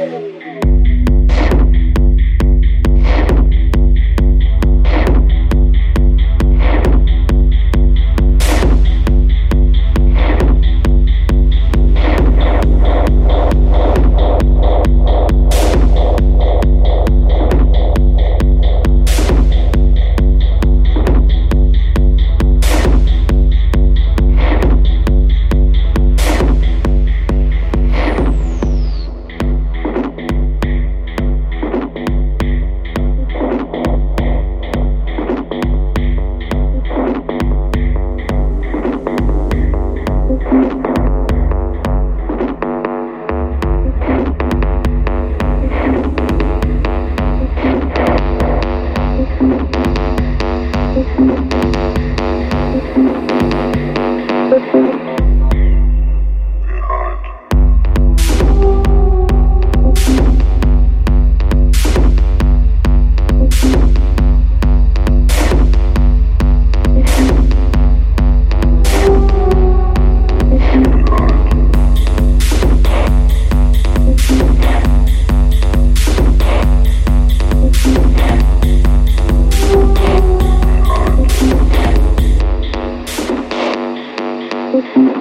Thank you. Música